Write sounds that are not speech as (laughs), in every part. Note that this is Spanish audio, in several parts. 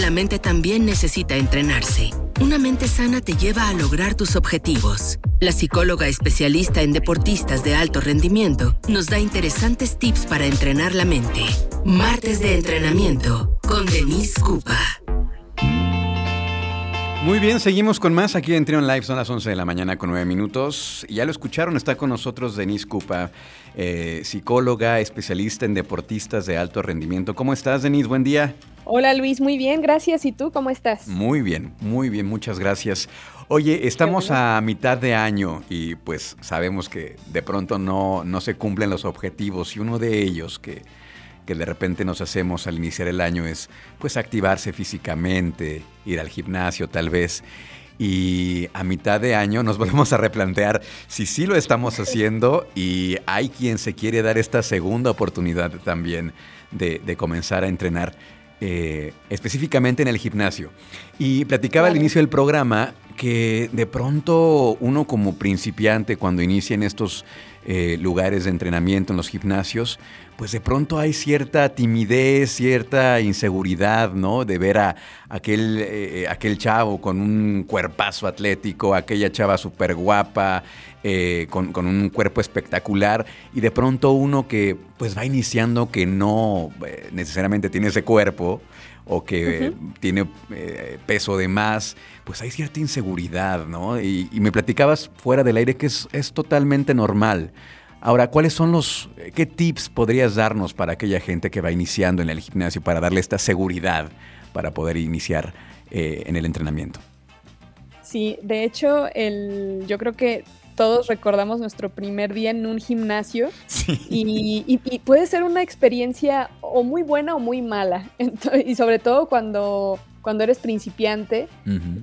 La mente también necesita entrenarse. Una mente sana te lleva a lograr tus objetivos. La psicóloga especialista en deportistas de alto rendimiento nos da interesantes tips para entrenar la mente. Martes de entrenamiento con Denise Cupa. Muy bien, seguimos con más aquí en Trion Live. Son las 11 de la mañana con 9 minutos. Ya lo escucharon, está con nosotros Denise Cupa, eh, psicóloga, especialista en deportistas de alto rendimiento. ¿Cómo estás, Denise? Buen día. Hola Luis, muy bien, gracias. ¿Y tú cómo estás? Muy bien, muy bien, muchas gracias. Oye, estamos a mitad de año y pues sabemos que de pronto no, no se cumplen los objetivos y uno de ellos que que de repente nos hacemos al iniciar el año es pues activarse físicamente, ir al gimnasio tal vez. Y a mitad de año nos volvemos a replantear si sí lo estamos haciendo y hay quien se quiere dar esta segunda oportunidad también de, comenzar a entrenar. Eh, específicamente en el gimnasio. Y platicaba al inicio del programa que de pronto uno como principiante cuando inicia en estos eh, lugares de entrenamiento, en los gimnasios, pues de pronto hay cierta timidez, cierta inseguridad, ¿no? De ver a aquel, eh, aquel chavo con un cuerpazo atlético, aquella chava súper guapa, eh, con, un cuerpo espectacular, y de pronto uno que pues va iniciando que no necesariamente tiene ese cuerpo, o que tiene peso de más, pues hay cierta inseguridad, ¿no? Y, me platicabas fuera del aire que es, es, totalmente normal. Ahora, ¿cuáles son los, qué tips podrías darnos para aquella gente que va iniciando en el gimnasio para darle esta seguridad para poder iniciar eh, en el entrenamiento? Sí, de hecho, el, yo creo que todos recordamos nuestro primer día en un gimnasio y, puede ser una experiencia o muy buena o muy mala. (laughs) y sobre todo cuando cuando eres principiante,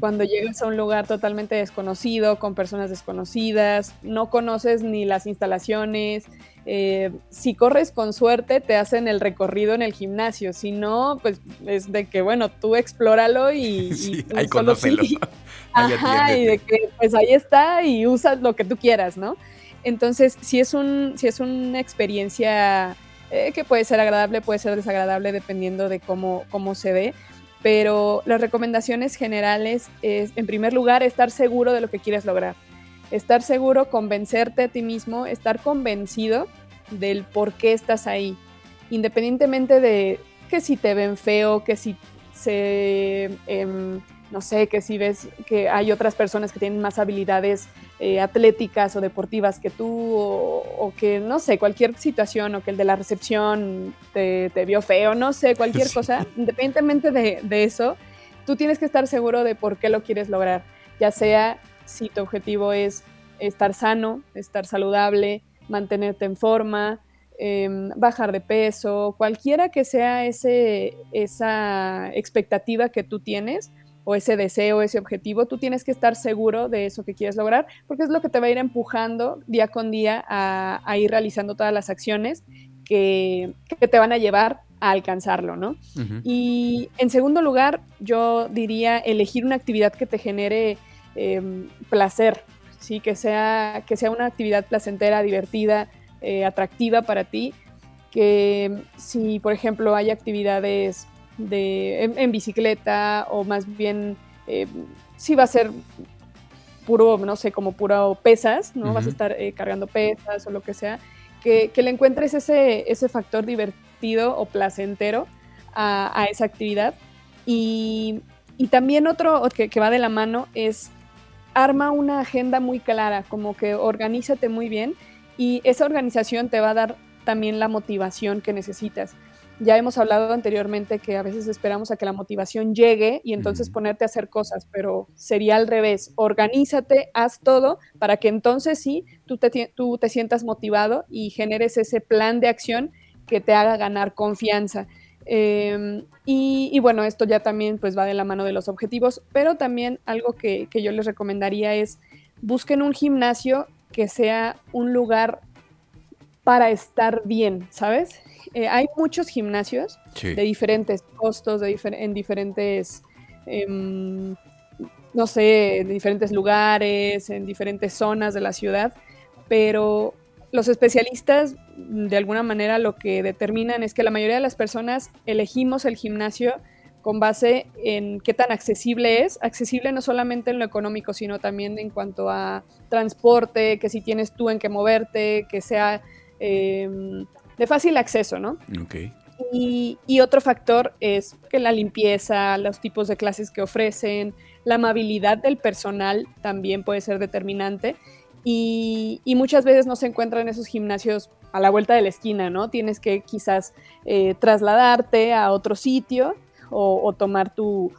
cuando llegas a un lugar totalmente desconocido, con personas desconocidas, no conoces ni las instalaciones. Eh, si corres con suerte, te hacen el recorrido en el gimnasio. Si no, pues es de que, bueno, tú explóralo y. (laughs) Sí, ahí conócelo. (laughs) Ajá, y de que, pues ahí está y usas lo que tú quieras, ¿no? Entonces, si es, un, si es una experiencia eh, que puede ser agradable, puede ser desagradable, dependiendo de cómo, cómo se ve pero las recomendaciones generales es, en primer lugar, estar seguro de lo que quieres lograr. Estar seguro, convencerte a ti mismo, estar convencido del por qué estás ahí. Independientemente de que si te ven feo, que si se... Em, no sé, que si ves que hay otras personas que tienen más habilidades eh, atléticas o deportivas que tú, o, que, no sé, cualquier situación, o que el de la recepción te, vio feo, no sé, cualquier (laughs) cosa, independientemente de, de, eso, tú tienes que estar seguro de por qué lo quieres lograr, ya sea si tu objetivo es estar sano, estar saludable, mantenerte en forma, em, bajar de peso, cualquiera que sea ese, esa expectativa que tú tienes, o ese deseo, ese objetivo, tú tienes que estar seguro de eso que quieres lograr, porque es lo que te va a ir empujando día con día a, ir realizando todas las acciones que, te van a llevar a alcanzarlo, ¿no? Y en segundo lugar, yo diría elegir una actividad que te genere em, placer, ¿sí? Que sea, que sea una actividad placentera, divertida, eh, atractiva para ti, que si, por ejemplo, hay actividades de, en, bicicleta o más bien eh, si va a ser puro, no sé, como puro pesas, ¿no? Vas a estar eh, cargando pesas o lo que sea, que, le encuentres ese, ese factor divertido o placentero a, esa actividad. Y, también otro que, que, va de la mano es arma una agenda muy clara, como que organízate muy bien y esa organización te va a dar también la motivación que necesitas. Ya hemos hablado anteriormente que a veces esperamos a que la motivación llegue y entonces ponerte a hacer cosas, pero sería al revés. Organízate, haz todo para que entonces sí tú te, tú te sientas motivado y generes ese plan de acción que te haga ganar confianza. Em, y, bueno, esto ya también pues va de la mano de los objetivos, pero también algo que, que yo les recomendaría es busquen un gimnasio que sea un lugar para estar bien, ¿sabes? Eh, hay muchos gimnasios de diferentes costos, de en diferentes, em, no sé, en diferentes lugares, en diferentes zonas de la ciudad, pero los especialistas de alguna manera lo que determinan es que la mayoría de las personas elegimos el gimnasio con base en qué tan accesible es, accesible no solamente en lo económico, sino también en cuanto a transporte, que si tienes tú en qué moverte, que sea em, de fácil acceso, ¿no? Okay. Y, otro factor es que la limpieza, los tipos de clases que ofrecen, la amabilidad del personal también puede ser determinante. Y, muchas veces no se encuentran esos gimnasios a la vuelta de la esquina, ¿no? Tienes que quizás eh, trasladarte a otro sitio o, tomar tu,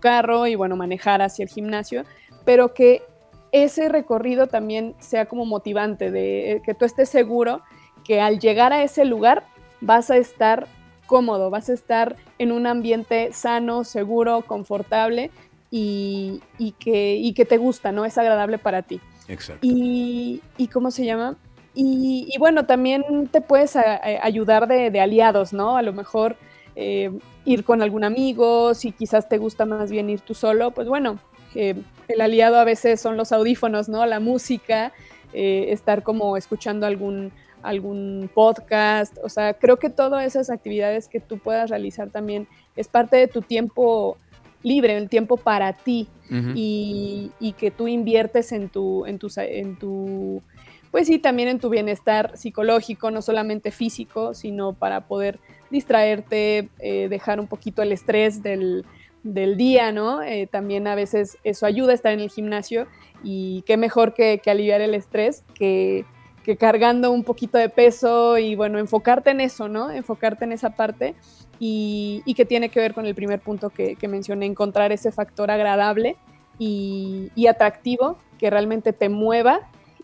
carro y, bueno, manejar hacia el gimnasio, pero que ese recorrido también sea como motivante, de eh, que tú estés seguro que al llegar a ese lugar vas a estar cómodo, vas a estar en un ambiente sano, seguro, confortable y, que, que, te gusta, ¿no? Es agradable para ti. Exacto. Y, ¿cómo se llama? Y, bueno, también te puedes ayudar de, aliados, ¿no? A lo mejor eh, ir con algún amigo, si quizás te gusta más bien ir tú solo, pues bueno, eh, el aliado a veces son los audífonos, ¿no? La música, eh, estar como escuchando algún, algún podcast, o sea, creo que todas esas actividades que tú puedas realizar también es parte de tu tiempo libre, el tiempo para ti y, que tú inviertes en tu, en tu, en tu, pues sí, también en tu bienestar psicológico, no solamente físico, sino para poder distraerte, eh, dejar un poquito el estrés del, día, ¿no? Eh, también a veces eso ayuda a estar en el gimnasio y qué mejor que, que aliviar el estrés que que cargando un poquito de peso y bueno, enfocarte en eso, ¿no? Enfocarte en esa parte y, que tiene que ver con el primer punto que, mencioné, encontrar ese factor agradable y, atractivo que realmente te mueva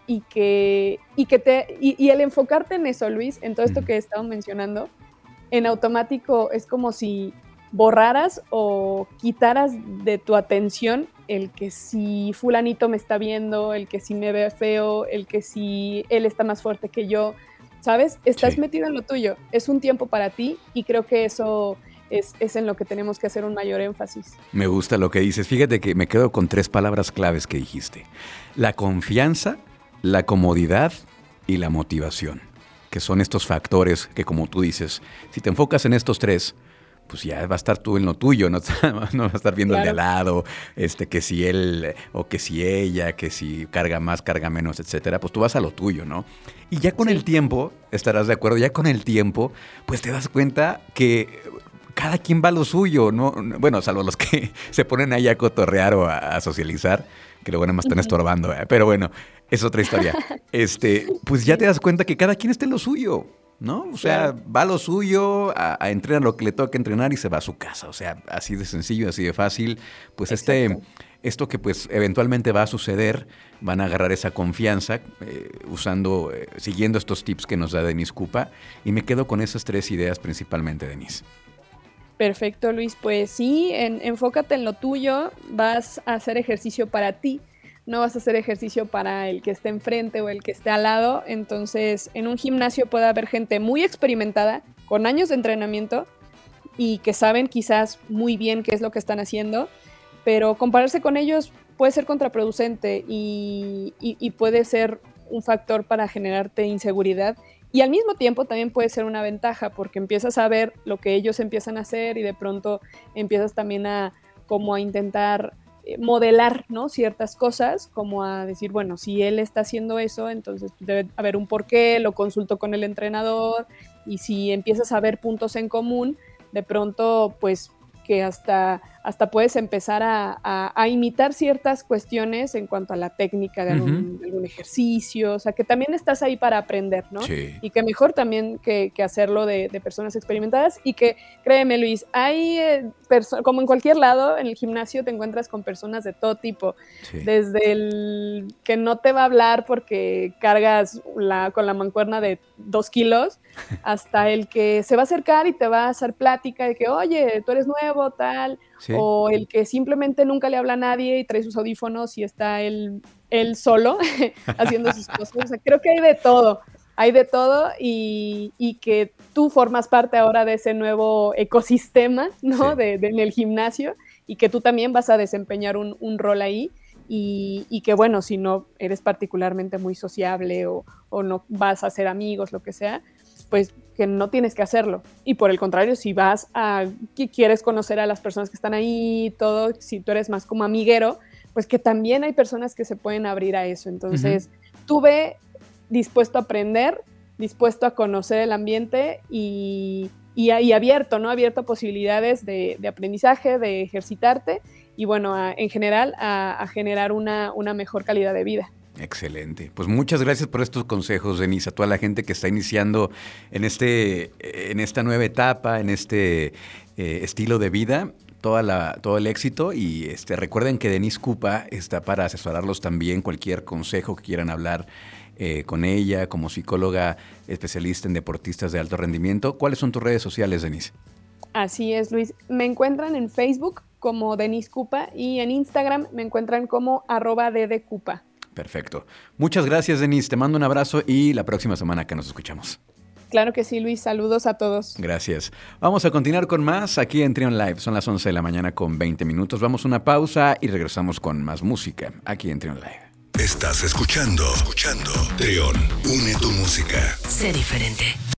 y que, y que te, y, el enfocarte en eso, Luis, en todo esto que he estado mencionando, en automático es como si borraras o quitaras de tu atención el que si fulanito me está viendo, el que si me ve feo, el que si él está más fuerte que yo, ¿sabes? Estás metido en lo tuyo, es un tiempo para ti y creo que eso es, es, en lo que tenemos que hacer un mayor énfasis. Me gusta lo que dices, fíjate que me quedo con tres palabras claves que dijiste, la confianza, la comodidad y la motivación, que son estos factores que como tú dices, si te enfocas en estos tres, pues ya va a estar tú en lo tuyo, no, (laughs) no va a estar viendo el de al lado, este, que si él o que si ella, que si carga más, carga menos, etcétera, pues tú vas a lo tuyo, ¿no? Y ya con el tiempo, estarás de acuerdo, ya con el tiempo, pues te das cuenta que cada quien va a lo suyo, ¿no? Bueno, salvo los que (laughs) se ponen ahí a cotorrear o a, socializar, que luego nada más están estorbando, ¿eh? pero bueno, es otra historia. (laughs) Este, pues ya te das cuenta que cada quien está en lo suyo. ¿No? O sea, va a lo suyo, a, entrenar lo que le toca entrenar y se va a su casa. O sea, así de sencillo, así de fácil. Pues este, esto que pues eventualmente va a suceder, van a agarrar esa confianza eh, usando, eh, siguiendo estos tips que nos da Denise Cupa. Y me quedo con esas tres ideas principalmente, Denise. Perfecto, Luis. Pues sí, enfócate en lo tuyo, vas a hacer ejercicio para ti no vas a hacer ejercicio para el que esté enfrente o el que esté al lado. Entonces, en un gimnasio puede haber gente muy experimentada, con años de entrenamiento y que saben quizás muy bien qué es lo que están haciendo, pero compararse con ellos puede ser contraproducente y, puede ser un factor para generarte inseguridad. Y al mismo tiempo también puede ser una ventaja porque empiezas a ver lo que ellos empiezan a hacer y de pronto empiezas también a como a intentar modelar ¿no? ciertas cosas, como a decir, bueno, si él está haciendo eso, entonces debe haber un porqué, lo consulto con el entrenador, y si empiezas a ver puntos en común, de pronto, pues que hasta hasta puedes empezar a, imitar ciertas cuestiones en cuanto a la técnica de algún, ejercicio, o sea, que también estás ahí para aprender, ¿no? Y que mejor también que, hacerlo de, personas experimentadas. Y que, créeme Luis, hay, eh, como en cualquier lado, en el gimnasio te encuentras con personas de todo tipo, desde el que no te va a hablar porque cargas la, con la mancuerna de dos kilos, (laughs) hasta el que se va a acercar y te va a hacer plática de que, oye, tú eres nuevo, tal, o el que simplemente nunca le habla a nadie y trae sus audífonos y está él, él solo (laughs) haciendo sus cosas. creo que hay de todo, hay de todo y, que tú formas parte ahora de ese nuevo ecosistema, ¿no? De, en el gimnasio y que tú también vas a desempeñar un, rol ahí. Y, que bueno, si no eres particularmente muy sociable o, o, no vas a ser amigos, lo que sea, pues que no tienes que hacerlo. Y por el contrario, si vas a, que quieres conocer a las personas que están ahí, todo, si tú eres más como amiguero, pues que también hay personas que se pueden abrir a eso. Entonces, tuve dispuesto a aprender, dispuesto a conocer el ambiente y, y, abierto, ¿no? Abierto a posibilidades de, aprendizaje, de ejercitarte y bueno, en general a, generar una, una mejor calidad de vida. Excelente. Pues muchas gracias por estos consejos, Denise, a toda la gente que está iniciando en, este, en esta nueva etapa, en este eh, estilo de vida. Toda la, todo el éxito y este, recuerden que Denise Cupa está para asesorarlos también, cualquier consejo que quieran hablar eh, con ella como psicóloga especialista en deportistas de alto rendimiento. ¿Cuáles son tus redes sociales, Denise? Así es, Luis. Me encuentran en Facebook como Denise Cupa y en Instagram me encuentran como arroba Cupa. Perfecto. Muchas gracias, Denise. Te mando un abrazo y la próxima semana que nos escuchamos. Claro que sí, Luis. Saludos a todos. Gracias. Vamos a continuar con más aquí en Trion Live. Son las 11 de la mañana con 20 minutos. Vamos a una pausa y regresamos con más música aquí en Trion Live. Estás escuchando, escuchando. Trion, une tu música. Sé diferente.